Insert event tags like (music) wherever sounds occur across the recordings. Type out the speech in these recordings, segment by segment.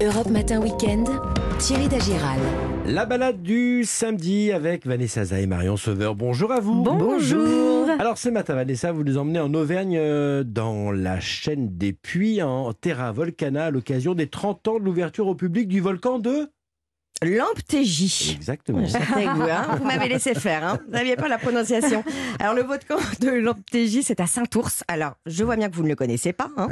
Europe Matin Weekend, Thierry Dagiral. La balade du samedi avec Vanessa Zah et Marion Sauveur. Bonjour à vous. Bonjour. Alors ce matin, Vanessa, vous nous emmenez en Auvergne euh, dans la chaîne des puits en Terra Volcana à l'occasion des 30 ans de l'ouverture au public du volcan de... TJ. Exactement. Vous, hein. vous m'avez laissé faire, hein. vous n'aviez pas la prononciation. Alors le volcan de TJ, c'est à Saint-Ours. Alors je vois bien que vous ne le connaissez pas, hein.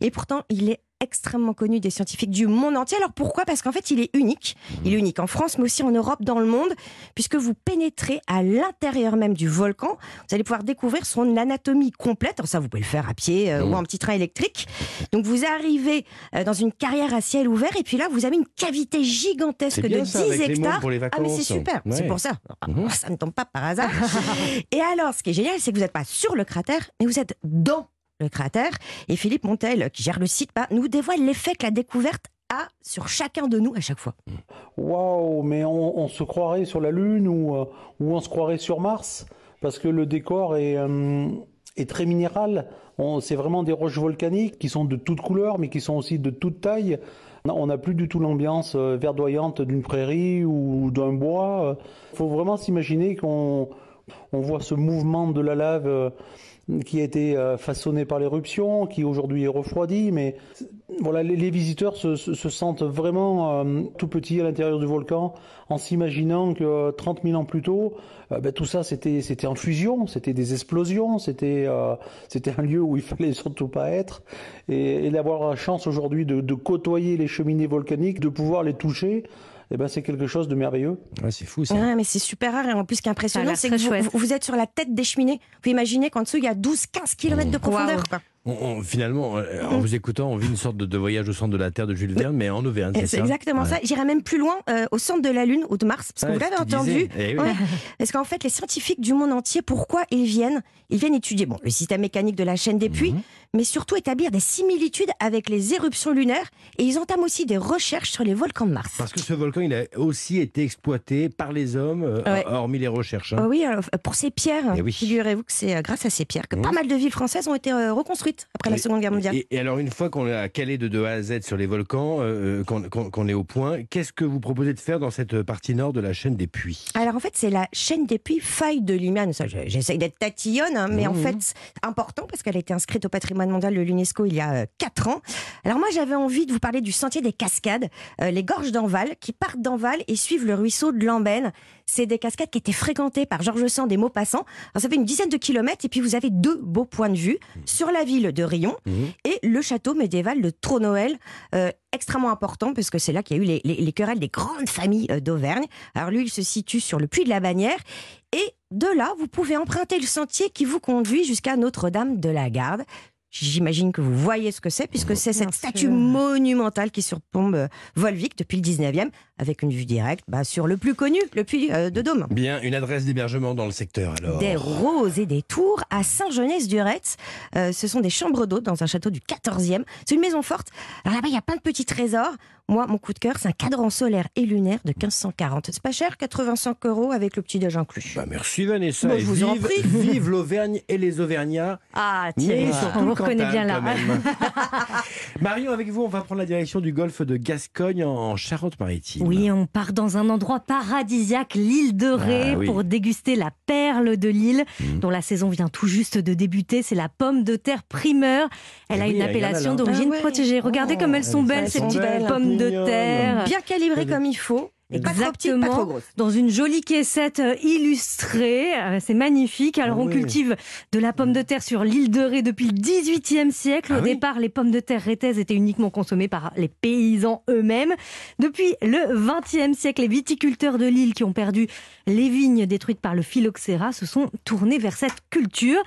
et pourtant il est extrêmement connu des scientifiques du monde entier. Alors pourquoi? Parce qu'en fait, il est unique. Il est unique en France, mais aussi en Europe, dans le monde, puisque vous pénétrez à l'intérieur même du volcan. Vous allez pouvoir découvrir son anatomie complète. Alors ça, vous pouvez le faire à pied euh, ou en petit train électrique. Donc vous arrivez euh, dans une carrière à ciel ouvert, et puis là, vous avez une cavité gigantesque de ça, 10 avec les mômes hectares. pour les ah mais c'est super, c'est pour ça. Mhm. Ça ne tombe pas par hasard. (laughs) et alors, ce qui est génial, c'est que vous n'êtes pas sur le cratère, mais vous êtes dans le cratère. Et Philippe Montel, qui gère le site, bah, nous dévoile l'effet que la découverte a sur chacun de nous à chaque fois. Waouh, mais on, se croirait sur la Lune ou, euh, ou on se croirait sur Mars? Parce que le décor est, euh, est très minéral. C'est vraiment des roches volcaniques qui sont de toutes couleurs mais qui sont aussi de toutes tailles. On n'a plus du tout l'ambiance euh, verdoyante d'une prairie ou d'un bois. Il faut vraiment s'imaginer qu'on on voit ce mouvement de la lave euh, qui a été euh, façonné par l'éruption, qui aujourd'hui est refroidi, mais voilà, les, visiteurs se, se- se sentent vraiment euh, tout petits à l'intérieur du volcan, en s'imaginant que euh, 30 000 ans plus tôt, ben, tout ça c'était en fusion, c'était des explosions, c'était c'était un lieu où il fallait surtout pas être, et, d'avoir la chance aujourd'hui de côtoyer les cheminées volcaniques, de pouvoir les toucher, eh ben c'est quelque chose de merveilleux. Ouais, c'est fou ça. Ouais, mais c'est super rare et en plus ce qui est Ça a impressionnant, l'air c'est que vous, vous- êtes sur la tête des cheminées. Vous pouvez imaginer qu'en dessous il y a 12-15 km de profondeur. On- on- finalement, euh, en vous écoutant, on vit une sorte de, de voyage au centre de la Terre de Jules Verne, mais en Auvergne, Et c'est exactement Ouais. ça. J'irais même plus loin, euh, au centre de la Lune ou de Mars, parce que Ouais, vous l'avez entendu. Eh oui. Ouais. Parce qu'en fait, les scientifiques du monde entier, pourquoi ils viennent? Ils viennent étudier bon, le système mécanique de la chaîne des puits, Mhm. mais surtout établir des similitudes avec les éruptions lunaires. Et ils entament aussi des recherches sur les volcans de Mars. Parce que ce volcan, il a aussi été exploité par les hommes, euh, Ouais. hormis les recherches. hein. Ah oui, alors, pour ces pierres, Eh oui. figurez-vous que c'est grâce à ces pierres que pas mal de villes françaises ont été euh, après la Seconde Guerre mondiale. Et, et alors, une fois qu'on a calé de, de A à Z sur les volcans, euh, qu'on qu'on- est au point, qu'est-ce que vous proposez de faire dans cette partie nord de la chaîne des puits? Alors en fait, c'est la chaîne des puits faille de Liman. Ça, je- j'essaye d'être tatillonne, hein, mais en Mhm. fait, c'est important parce qu'elle a été inscrite au patrimoine mondial de l'UNESCO il y a 4 ans. Alors moi, j'avais envie de vous parler du sentier des cascades, euh, les gorges d'Enval, qui partent d'Enval et suivent le ruisseau de Lambène. C'est des cascades qui étaient fréquentées par Georges Sand et Maupassant. Alors ça fait une dizaine de kilomètres et puis vous avez deux beaux points de vue sur la ville de Rion Mhm. et le château médiéval de Tronoël, euh, extrêmement important parce que c'est là qu'il y a eu les, les- les querelles des grandes familles euh, d'Auvergne. Alors lui, il se situe sur le puits de la Bannière et de là, vous pouvez emprunter le sentier qui vous conduit jusqu'à Notre-Dame de la Garde. J'imagine que vous voyez ce que c'est, puisque c'est cette statue sûr. monumentale qui surplombe euh, Volvic depuis le 19e, avec une vue directe bah, sur le plus connu, le puits euh, de Dôme. Bien, une adresse d'hébergement dans le secteur alors. Des roses et des tours à Saint-Genès-du-Retz. Euh, ce sont des chambres d'hôtes dans un château du 14e. C'est une maison forte. Alors là-bas, il y a plein de petits trésors. Moi, mon coup de cœur, c'est un cadran solaire et lunaire de 1540. C'est pas cher, 85 euros avec le petit déj inclus. Bah, merci Vanessa. Je vous en vive, prie. vive l'Auvergne et les Auvergnats. Ah, surtout on vous reconnaît bien là. (laughs) Marion, avec vous, on va prendre la direction du golfe de Gascogne en Charente-Maritime. Oui, on part dans un endroit paradisiaque, l'île de Ré, Ah oui. pour déguster la perle de l'île, Mhm. dont la saison vient tout juste de débuter. C'est la pomme de terre primeur. Elle Eh a oui, une appellation d'origine Ah ouais. protégée. Regardez Oh, comme elles sont elles belles, ces petites belles, pommes de terre. Bien calibré comme il faut. Et pas trop petite, pas Exactement. trop grosse. dans une jolie caissette euh, illustrée. Euh, C'est magnifique. Alors, Ah on cultive de la pomme de terre sur l'île de Ré depuis le 18e siècle. Ah Au oui. départ, les pommes de terre rétaises étaient uniquement consommées par les paysans eux-mêmes. Depuis le 20e siècle, les viticulteurs de l'île qui ont perdu les vignes détruites par le phylloxéra se sont tournés vers cette culture.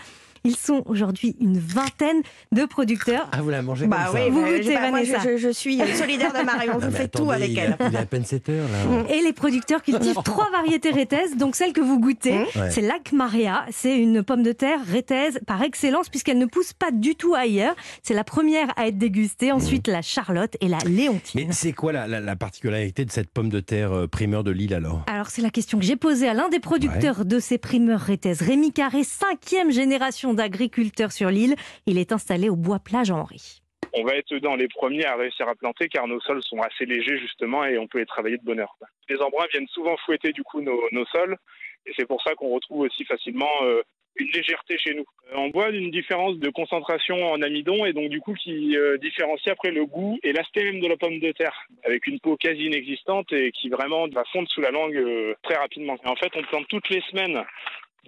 Ils sont aujourd'hui une vingtaine de producteurs. Ah, vous la mangez Bah comme oui, ça Vous goûtez, moi, Vanessa. je, je- je suis (laughs) solidaire de Marion, vous mais faites tout avec il elle. est- Il est à peine 7 heures là. Et les producteurs cultivent (laughs) trois variétés rétaises. Donc celle que vous goûtez, Ouais. c'est Lac Maria. C'est une pomme de terre rétaise par excellence puisqu'elle ne pousse pas du tout ailleurs. C'est la première à être dégustée. Ensuite la Charlotte et la Léontine. Mais c'est quoi la, la- la particularité de cette pomme de terre euh, primeur de Lille alors? Alors c'est la question que j'ai posée à l'un des producteurs de ces primeurs rétaises, Rémi Carré, cinquième génération d'agriculteurs sur l'île. Il est installé au bois plage Henri. on va être dans les premiers à réussir à planter car nos sols sont assez légers justement et on peut les travailler de bonne heure. Les embruns viennent souvent fouetter du coup nos, sols et c'est pour ça qu'on retrouve aussi facilement euh, une légèreté chez nous. Euh, on voit une différence de concentration en amidon et donc du coup qui euh, différencie après le goût et l'aspect même de la pomme de terre avec une peau quasi inexistante et qui vraiment va fondre sous la langue très rapidement. En fait, on plante toutes les semaines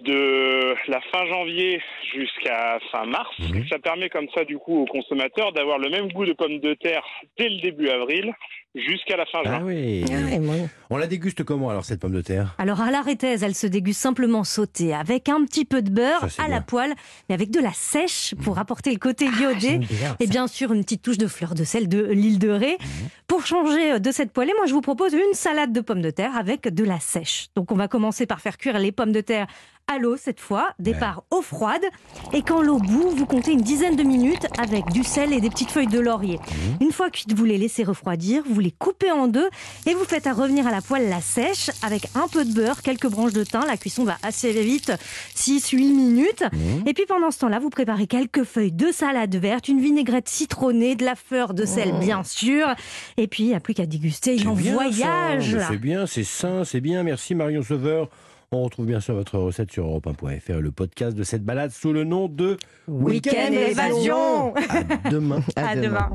de la fin janvier jusqu'à fin mars. Mhm. Ça permet comme ça du coup aux consommateurs d'avoir le même goût de pomme de terre dès le début avril jusqu'à la fin juin. Ah oui. Ah moi. On la déguste comment alors cette pomme de terre? Alors à l'arrêtaise, elle se déguste simplement sautée avec un petit peu de beurre Ça, à la poêle, mais avec de la sèche pour apporter le côté iodé. Et bien sûr, une petite touche de fleur de sel de l'île de Ré. Pour changer de cette poêlée, moi je vous propose une salade de pommes de terre avec de la sèche. Donc on va commencer par faire cuire les pommes de terre à l'eau cette fois, départ eau froide. Et quand l'eau bout, vous comptez une dizaine de minutes avec du sel et des petites feuilles de laurier. Une fois cuites, vous les laissez refroidir, vous les coupez en deux et vous faites à revenir à la poêle la sèche avec un peu de beurre, quelques branches de thym. La cuisson va assez vite, 6-8 minutes. Et puis pendant ce temps-là, vous préparez quelques feuilles de salade verte, une vinaigrette citronnée, de la fleur de sel bien sûr. Et puis il n'y a plus qu'à déguster. Il en voyage. C'est bien, c'est sain, c'est bien. Merci Marion Sauveur. On retrouve bien sûr votre recette sur europe1.fr, le podcast de cette balade sous le nom de Week-end évasion. À demain. À demain.